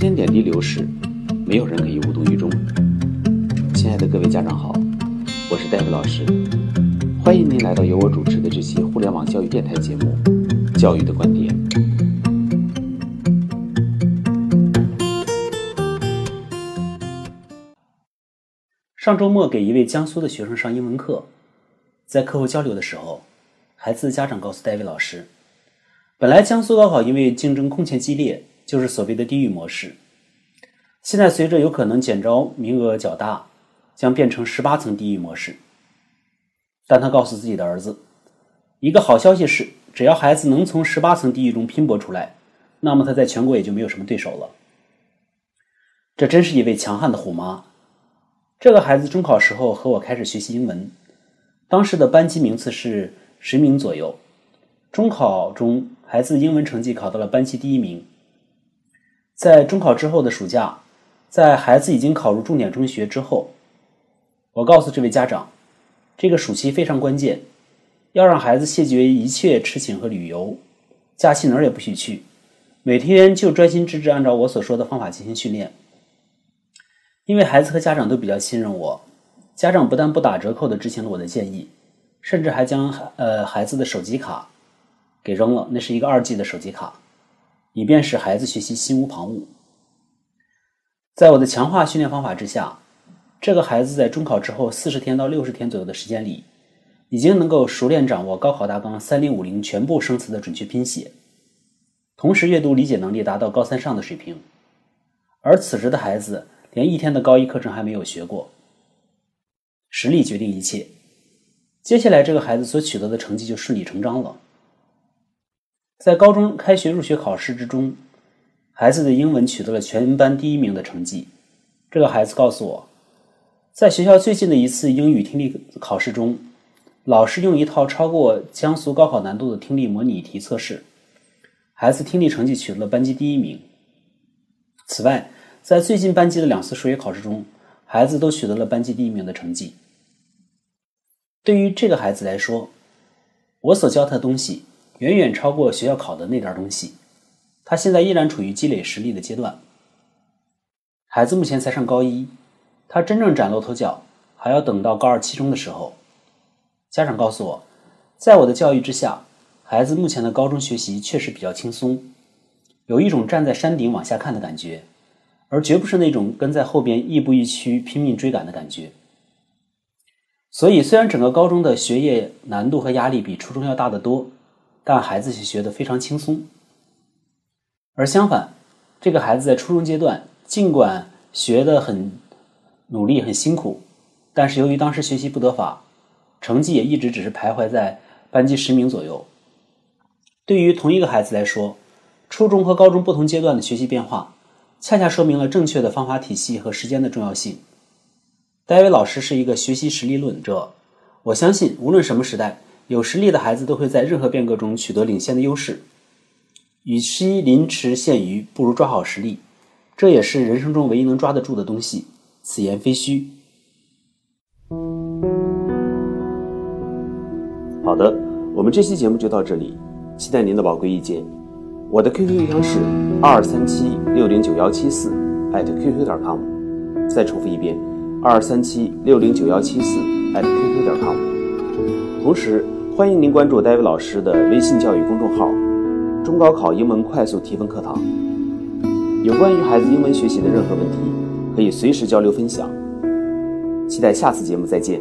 间点滴流逝，没有人可以无动于衷。亲爱的各位家长好，我是戴维老师，欢迎您来到由我主持的这期互联网教育电台节目《教育的观点》。上周末给一位江苏的学生上英文课，在课后交流的时候，孩子的家长告诉戴维老师，本来江苏高考因为竞争空前激烈，就是所谓的地狱模式。现在随着有可能减招名额较大，将变成十八层地狱模式。但他告诉自己的儿子，一个好消息是，只要孩子能从十八层地狱中拼搏出来，那么他在全国也就没有什么对手了。这真是一位强悍的虎妈。这个孩子中考时候和我开始学习英文，当时的班级名次是十名左右。中考中，孩子英文成绩考到了班级第一名。在中考之后的暑假，在孩子已经考入重点中学之后，我告诉这位家长，这个暑期非常关键，要让孩子谢绝一切吃请和旅游，假期哪儿也不许去，每天就专心致志按照我所说的方法进行训练。因为孩子和家长都比较信任我，家长不但不打折扣的执行了我的建议，甚至还将呃孩子的手机卡给扔了，那是一个二 G 的手机卡，以便使孩子学习心无旁骛。在我的强化训练方法之下，这个孩子在中考之后四十天到六十天左右的时间里，已经能够熟练掌握高考大纲三零五零全部生词的准确拼写，同时阅读理解能力达到高三上的水平，而此时的孩子。连一天的高一课程还没有学过，实力决定一切。接下来，这个孩子所取得的成绩就顺理成章了。在高中开学入学考试之中，孩子的英文取得了全班第一名的成绩。这个孩子告诉我，在学校最近的一次英语听力考试中，老师用一套超过江苏高考难度的听力模拟题测试，孩子听力成绩取得了班级第一名。此外，在最近班级的两次数学考试中，孩子都取得了班级第一名的成绩。对于这个孩子来说，我所教他的东西远远超过学校考的那点东西。他现在依然处于积累实力的阶段。孩子目前才上高一，他真正崭露头角还要等到高二期中的时候。家长告诉我，在我的教育之下，孩子目前的高中学习确实比较轻松，有一种站在山顶往下看的感觉。而绝不是那种跟在后边亦步亦趋拼命追赶的感觉。所以，虽然整个高中的学业难度和压力比初中要大得多，但孩子却学得非常轻松。而相反，这个孩子在初中阶段，尽管学得很努力、很辛苦，但是由于当时学习不得法，成绩也一直只是徘徊在班级十名左右。对于同一个孩子来说，初中和高中不同阶段的学习变化。恰恰说明了正确的方法体系和时间的重要性。戴维老师是一个学习实力论者，我相信无论什么时代，有实力的孩子都会在任何变革中取得领先的优势。与其临池羡鱼，不如抓好实力，这也是人生中唯一能抓得住的东西。此言非虚。好的，我们这期节目就到这里，期待您的宝贵意见。我的 QQ 邮箱是二三七六零九幺七四艾特 QQ 点 com，再重复一遍，二三七六零九幺七四艾特 QQ 点 com。同时，欢迎您关注戴维老师的微信教育公众号“中高考英文快速提分课堂”。有关于孩子英文学习的任何问题，可以随时交流分享。期待下次节目再见。